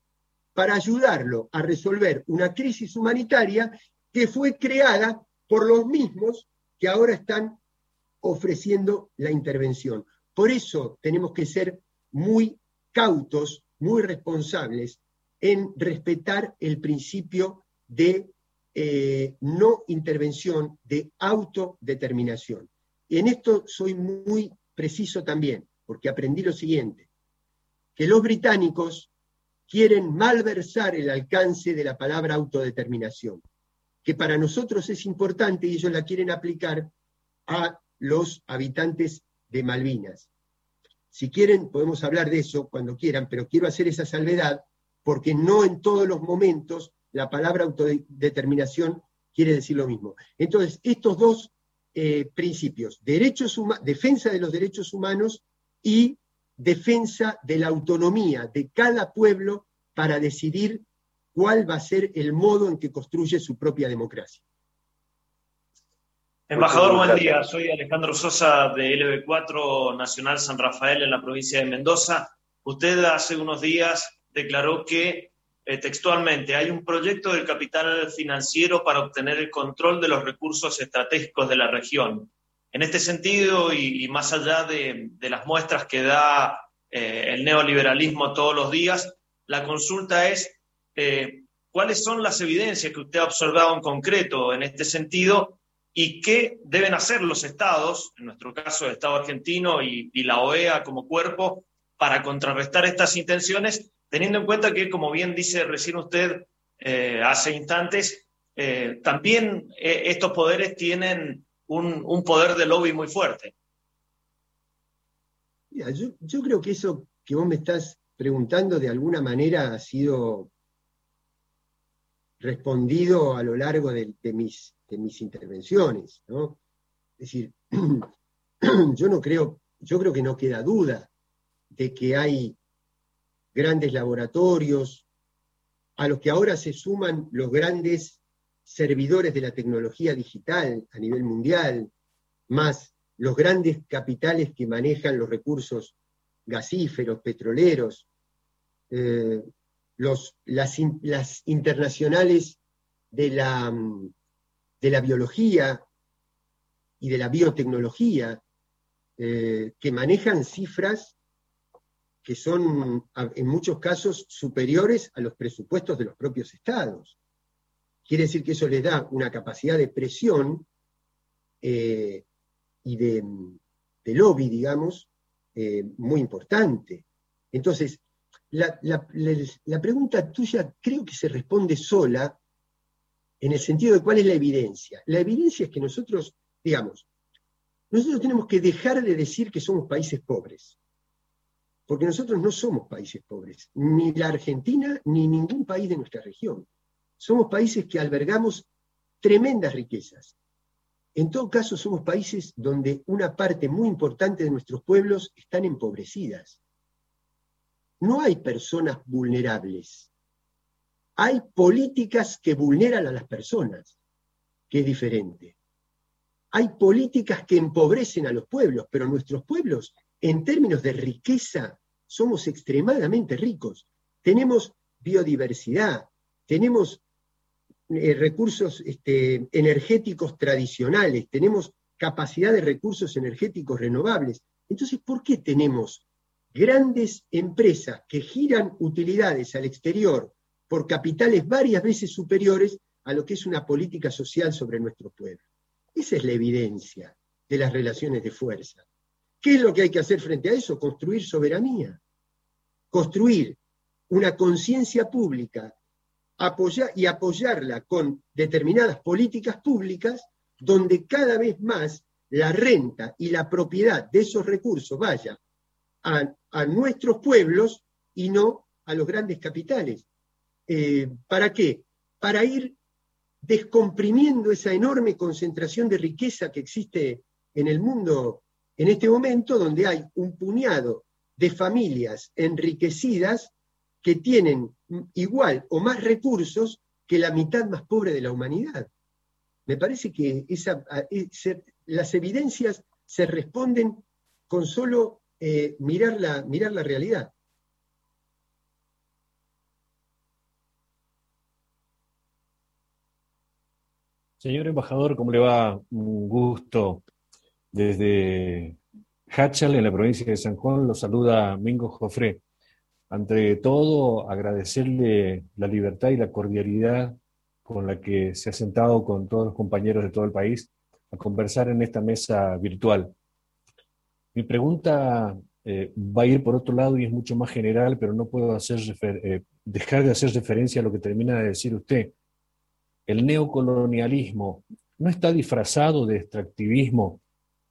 para ayudarlo a resolver una crisis humanitaria que fue creada por los mismos que ahora están ofreciendo la intervención. Por eso tenemos que ser muy cautos, muy responsables en respetar el principio de eh, no intervención, de autodeterminación. Y en esto soy muy preciso también, porque aprendí lo siguiente, que los británicos quieren malversar el alcance de la palabra autodeterminación, que para nosotros es importante y ellos la quieren aplicar a los habitantes de Malvinas. Si quieren, podemos hablar de eso cuando quieran, pero quiero hacer esa salvedad porque no en todos los momentos la palabra autodeterminación quiere decir lo mismo. Entonces, estos dos eh, principios, derechos defensa de los derechos humanos y defensa de la autonomía de cada pueblo para decidir cuál va a ser el modo en que construye su propia democracia. Embajador, buen día. Soy Alejandro Sosa de LB4 Nacional San Rafael en la provincia de Mendoza. Usted hace unos días declaró que eh, textualmente hay un proyecto del capital financiero para obtener el control de los recursos estratégicos de la región. En este sentido, y, más allá de, las muestras que da eh, el neoliberalismo todos los días, la consulta es eh, cuáles son las evidencias que usted ha observado en concreto en este sentido y qué deben hacer los estados, en nuestro caso el Estado argentino y, la OEA como cuerpo, para contrarrestar estas intenciones, teniendo en cuenta que, como bien dice recién usted eh, hace instantes, eh, también eh, estos poderes tienen un, poder de lobby muy fuerte. yo, creo que eso que vos me estás preguntando de alguna manera ha sido respondido a lo largo de mis de mis intervenciones. Es decir, (clears throat) yo no creo, yo creo que no queda duda de que hay grandes laboratorios a los que ahora se suman los grandes servidores de la tecnología digital a nivel mundial, más los grandes capitales que manejan los recursos gasíferos, petroleros, eh, los, las, las, internacionales de la, de la biología y de la biotecnología, eh, que manejan cifras que son en muchos casos superiores a los presupuestos de los propios estados. Quiere decir que eso les da una capacidad de presión eh, y de, lobby, digamos, eh, muy importante. Entonces, la, la pregunta tuya creo que se responde sola en el sentido de cuál es la evidencia. La evidencia es que nosotros, digamos, nosotros tenemos que dejar de decir que somos países pobres, porque nosotros no somos países pobres, ni la Argentina ni ningún país de nuestra región. Somos países que albergamos tremendas riquezas. En todo caso, somos países donde una parte muy importante de nuestros pueblos están empobrecidas. No hay personas vulnerables hay políticas que vulneran a las personas, que es diferente. Hay políticas que empobrecen a los pueblos, pero nuestros pueblos, en términos de riqueza, somos extremadamente ricos. Tenemos biodiversidad, tenemos eh, recursos este, energéticos tradicionales, tenemos capacidad de recursos energéticos renovables. Entonces, ¿por qué tenemos grandes empresas que giran utilidades al exterior por capitales varias veces superiores a lo que es una política social sobre nuestro pueblo. Esa es la evidencia de las relaciones de fuerza. ¿Qué es lo que hay que hacer frente a eso? Construir soberanía, construir una conciencia pública y apoyarla con determinadas políticas públicas donde cada vez más la renta y la propiedad de esos recursos vaya a, a nuestros pueblos y no a los grandes capitales. Eh, ¿Para qué? Para ir descomprimiendo esa enorme concentración de riqueza que existe en el mundo en este momento, donde hay un puñado de familias enriquecidas que tienen igual o más recursos que la mitad más pobre de la humanidad. Me parece que eh, las evidencias se responden con solo eh, mirar la realidad. Señor embajador, ¿cómo le va? Un gusto. Desde Hachal, en la provincia de San Juan, lo saluda Mingo Jofré. Ante todo, agradecerle la libertad y la cordialidad con la que se ha sentado con todos los compañeros de todo el país a conversar en esta mesa virtual. Mi pregunta eh, va a ir por otro lado y es mucho más general, pero no puedo hacer eh, dejar de hacer referencia a lo que termina de decir usted. El neocolonialismo no está disfrazado de extractivismo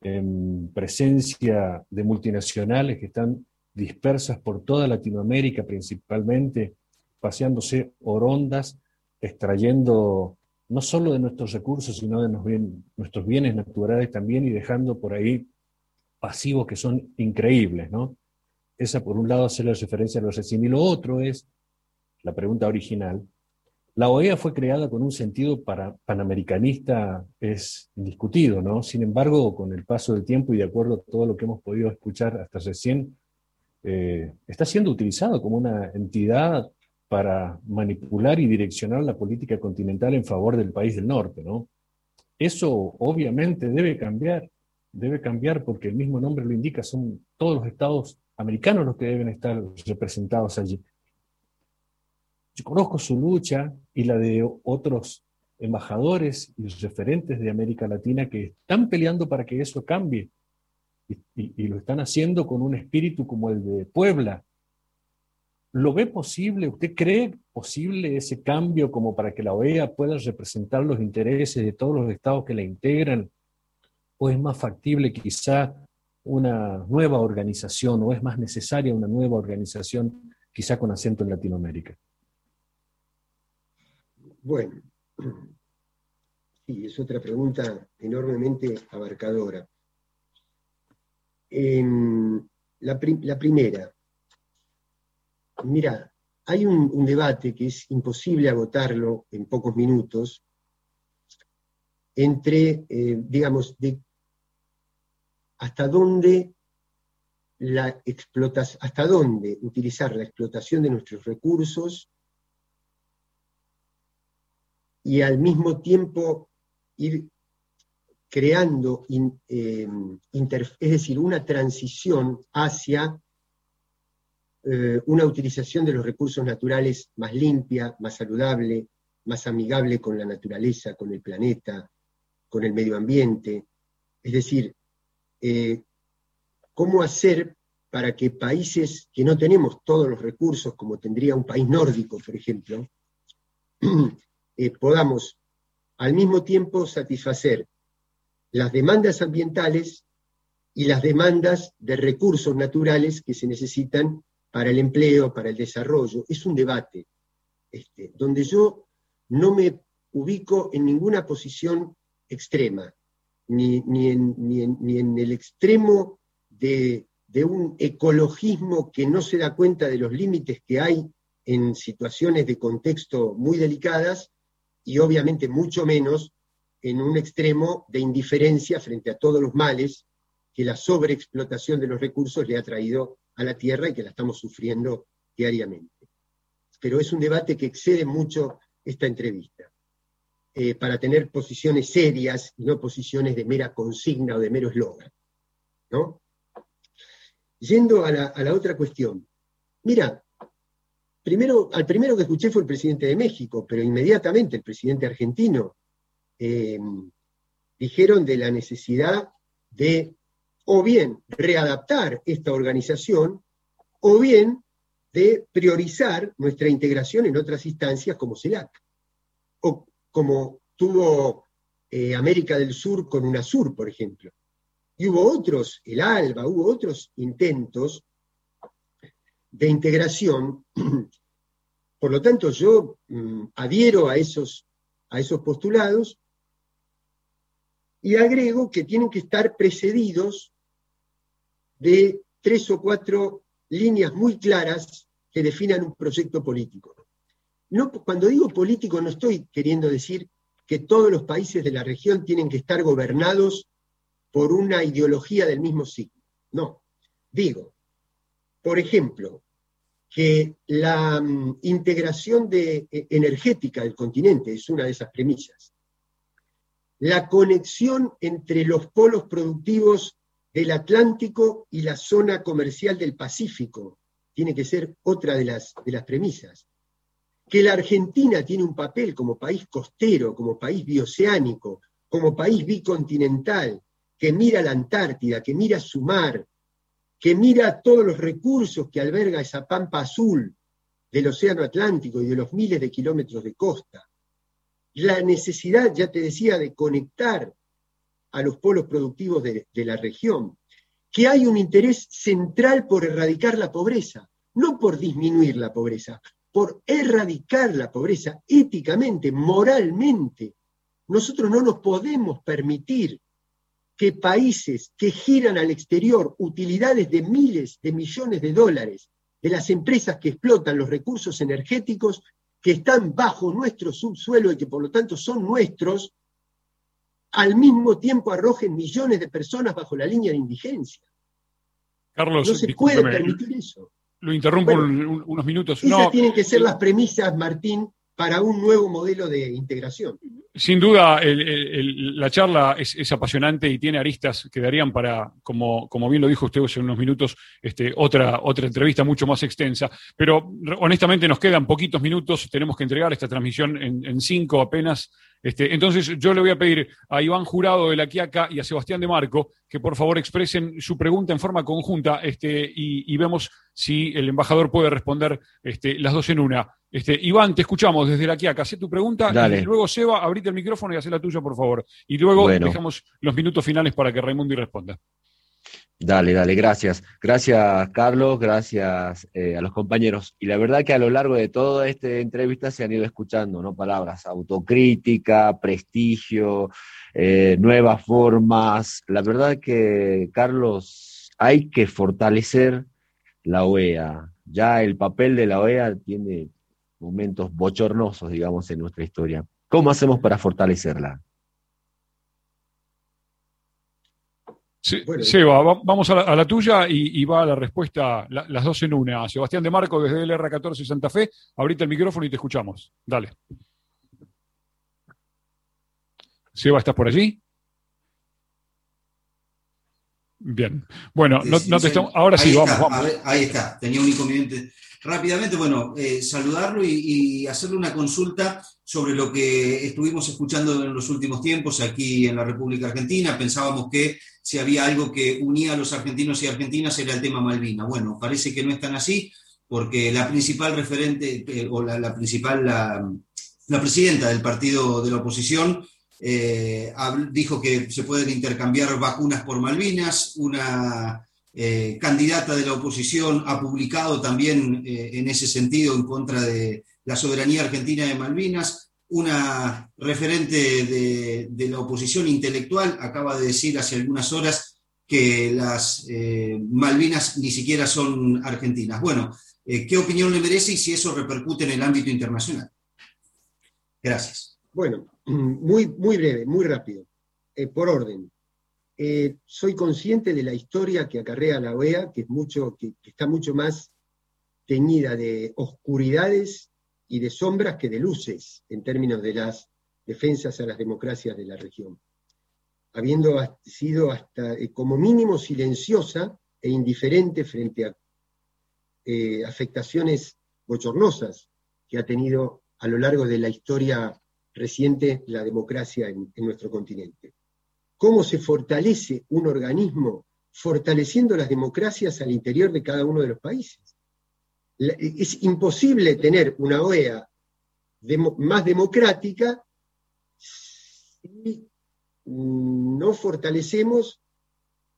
en presencia de multinacionales que están dispersas por toda Latinoamérica principalmente, paseándose orondas, extrayendo no solo de nuestros recursos, sino de nuestros bienes naturales también y dejando por ahí pasivos que son increíbles, ¿no? Esa por un lado hace la referencia a los recién. Y lo otro es, la pregunta original, la OEA fue creada con un sentido para, panamericanista, es indiscutido, ¿no? Sin embargo, con el paso del tiempo y de acuerdo a todo lo que hemos podido escuchar hasta recién, eh, está siendo utilizado como una entidad para manipular y direccionar la política continental en favor del país del norte, ¿no? Eso obviamente debe cambiar debe cambiar porque el mismo nombre lo indica, son todos los estados americanos los que deben estar representados allí. Yo conozco su lucha y la de otros embajadores y referentes de América Latina que están peleando para que eso cambie y, lo están haciendo con un espíritu como el de Puebla. ¿Lo ve posible? ¿Usted cree posible ese cambio como para que la OEA pueda representar los intereses de todos los estados que la integran ¿O es más factible quizá una nueva organización o es más necesaria una nueva organización quizá con acento en Latinoamérica? Bueno, (clears throat) sí, es otra pregunta enormemente abarcadora. la, primera, mira, hay un, debate que es imposible agotarlo en pocos minutos entre, eh, digamos, hasta dónde la hasta dónde utilizar la explotación de nuestros recursos y al mismo tiempo ir creando, eh, es decir, una transición hacia eh, una utilización de los recursos naturales más limpia, más saludable, más amigable con la naturaleza, con el planeta, con el medio ambiente. Es decir, eh, cómo hacer para que países que no tenemos todos los recursos, como tendría un país nórdico, por ejemplo, (clears throat) eh, podamos al mismo tiempo satisfacer las demandas ambientales y las demandas de recursos naturales que se necesitan para el empleo, para el desarrollo. Es un debate este, donde yo no me ubico en ninguna posición extrema ni, en, el extremo de, un ecologismo que no se da cuenta de los límites que hay en situaciones de contexto muy delicadas y obviamente mucho menos en un extremo de indiferencia frente a todos los males que la sobreexplotación de los recursos le ha traído a la Tierra y que la estamos sufriendo diariamente. Pero es un debate que excede mucho esta entrevista. Eh, para tener posiciones serias y no posiciones de mera consigna o de mero eslogan. ¿no? Yendo a la, otra cuestión. Mira, primero, al primero que escuché fue el presidente de México, pero inmediatamente el presidente argentino eh, dijeron de la necesidad de o bien readaptar esta organización o bien de priorizar nuestra integración en otras instancias como CELAC, o como tuvo eh, América del Sur con UNASUR, por ejemplo. Y hubo otros, el ALBA, hubo otros intentos de integración. (clears throat) Por lo tanto, yo mm, adhiero a esos, a esos postulados y agrego que tienen que estar precedidos de tres o cuatro líneas muy claras que definan un proyecto político. No, cuando digo político no estoy queriendo decir que todos los países de la región tienen que estar gobernados por una ideología del mismo signo. No. Digo, por ejemplo, que la mm, integración de, e, energética del continente es una de esas premisas. La conexión entre los polos productivos del Atlántico y la zona comercial del Pacífico tiene que ser otra de las, de las premisas. Que la Argentina tiene un papel como país costero, como país bioceánico, como país bicontinental, que mira la Antártida, que mira su mar, que mira todos los recursos que alberga esa pampa azul del Océano Atlántico y de los miles de kilómetros de costa. La necesidad, ya te decía, de conectar a los polos productivos de, de la región. Que hay un interés central por erradicar la pobreza, no por disminuir la pobreza, por erradicar la pobreza éticamente, moralmente. Nosotros no nos podemos permitir que países que giran al exterior utilidades de miles de millones de dólares de las empresas que explotan los recursos energéticos que están bajo nuestro subsuelo y que por lo tanto son nuestros, al mismo tiempo arrojen millones de personas bajo la línea de indigencia. Carlos, no se puede permitir eso. Lo interrumpo unos minutos. Esas tienen que ser las premisas, Martín, para un nuevo modelo de integración. Sin duda, la charla es, apasionante y tiene aristas que darían para, como, como bien lo dijo usted hace unos minutos, este, otra, otra entrevista mucho más extensa. Pero honestamente nos quedan poquitos minutos, tenemos que entregar esta transmisión en, cinco apenas. Este, entonces yo le voy a pedir a Iván Jurado de la Quiaca y a Sebastián de Marco que por favor expresen su pregunta en forma conjunta este, y, vemos si el embajador puede responder este, las dos en una. Este, Iván, te escuchamos desde la Quiaca. Hacé tu pregunta y luego, Seba, abrite el micrófono y haz la tuya, por favor. Y luego dejamos los minutos finales para que Raimundo responda. Dale, dale, gracias. Gracias, Carlos, gracias eh, a los compañeros. Y la verdad que a lo largo de toda esta entrevista se han ido escuchando, ¿no? Palabras, autocrítica, prestigio, eh, nuevas formas. La verdad que, Carlos, hay que fortalecer la OEA. Ya el papel de la OEA tiene momentos bochornosos, digamos, en nuestra historia. ¿Cómo hacemos para fortalecerla? Sí, Seba, vamos a la, tuya y, va la respuesta, las dos en una. Sebastián de Marco desde el R14 Santa Fe, ahorita el micrófono y te escuchamos. Dale. Seba, ¿estás por allí? Bien. Bueno, no, te estamos... ahora sí, vamos, vamos. ahí está, tenía un inconveniente rápidamente, bueno, eh, saludarlo y, hacerle una consulta sobre lo que estuvimos escuchando en los últimos tiempos aquí en la República Argentina. Pensábamos que si había algo que unía a los argentinos y argentinas era el tema Malvina. Bueno, parece que no es tan así, porque la principal referente, eh, o la, principal, la, presidenta del partido de la oposición, eh, dijo que se pueden intercambiar vacunas por Malvinas, una eh, candidata de la oposición ha publicado también eh, en ese sentido en contra de la soberanía argentina de Malvinas. Una referente de, la oposición intelectual acaba de decir hace algunas horas que las eh, Malvinas ni siquiera son argentinas. Bueno, ¿qué opinión le merece y si eso repercute en el ámbito internacional? Gracias. Bueno, (clears throat) muy, muy breve, muy rápido, por orden. Eh, soy consciente de la historia que acarrea la OEA, que, es mucho, que, está mucho más teñida de oscuridades y de sombras que de luces en términos de las defensas a las democracias de la región, habiendo sido hasta eh, como mínimo silenciosa e indiferente frente a eh, afectaciones bochornosas que ha tenido a lo largo de la historia reciente la democracia en nuestro continente cómo se fortalece un organismo fortaleciendo las democracias al interior de cada uno de los países. Es imposible tener una OEA más democrática si no fortalecemos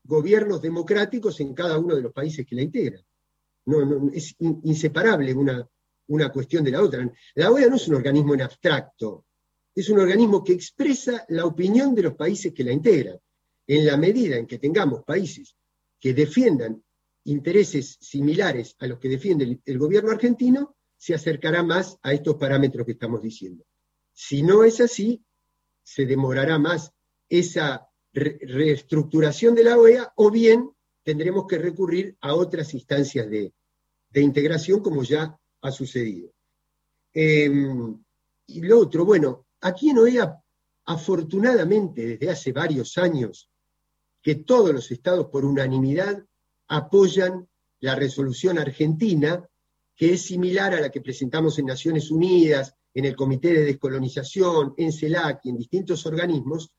gobiernos democráticos en cada uno de los países que la integran. no, es inseparable una, una cuestión de la otra. La OEA no es un organismo en abstracto, es un organismo que expresa la opinión de los países que la integran. En la medida en que tengamos países que defiendan intereses similares a los que defiende el, gobierno argentino, se acercará más a estos parámetros que estamos diciendo. Si no es así, se demorará más esa reestructuración de la OEA o bien tendremos que recurrir a otras instancias de, integración como ya ha sucedido. Em, y lo otro, bueno, aquí en OEA, afortunadamente desde hace varios años, que todos los estados por unanimidad apoyan la resolución argentina, que es similar a la que presentamos en Naciones Unidas, en el Comité de Descolonización, en CELAC y en distintos organismos,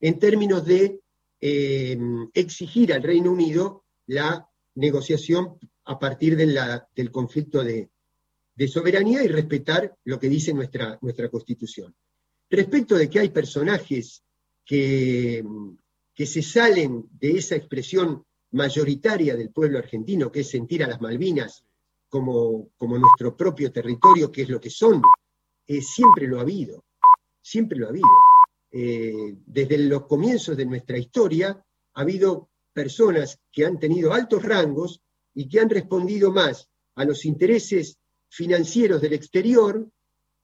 en términos de eh, exigir al Reino Unido la negociación a partir del conflicto de, soberanía y respetar lo que dice nuestra, nuestra Constitución. Respecto de que hay personajes que, se salen de esa expresión mayoritaria del pueblo argentino, que es sentir a las Malvinas como, como nuestro propio territorio, que es lo que son, eh, siempre lo ha habido, siempre lo ha habido. Eh, desde los comienzos de nuestra historia ha habido personas que han tenido altos rangos y que han respondido más a los intereses financieros del exterior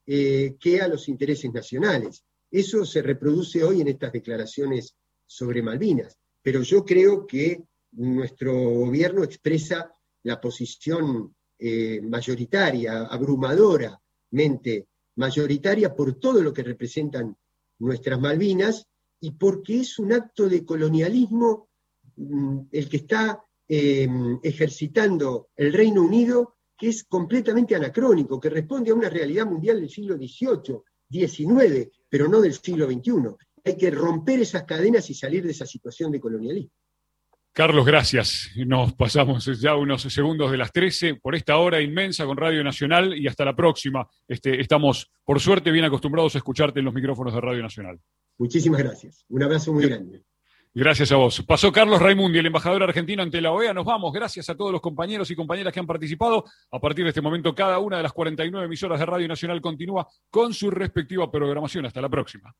eh, que a los intereses nacionales. Eso se reproduce hoy en estas declaraciones sobre Malvinas, pero yo creo que nuestro gobierno expresa la posición eh, mayoritaria, abrumadoramente mayoritaria por todo lo que representan nuestras Malvinas y porque es un acto de colonialismo mm, el que está eh, ejercitando el Reino Unido, que es completamente anacrónico, que responde a una realidad mundial del siglo XVIII, XIX, pero no del siglo XXI. Hay que romper esas cadenas y salir de esa situación de colonialismo. Carlos, gracias. Nos pasamos ya unos segundos de las 13 por esta hora inmensa con Radio Nacional y hasta la próxima. Este, estamos, por suerte, bien acostumbrados a escucharte en los micrófonos de Radio Nacional. Muchísimas gracias. Un abrazo muy grande. Gracias a vos. Pasó Carlos Raimundi, el embajador argentino ante la OEA. Nos vamos. Gracias a todos los compañeros y compañeras que han participado. A partir de este momento, cada una de las 49 emisoras de Radio Nacional continúa con su respectiva programación. Hasta la próxima.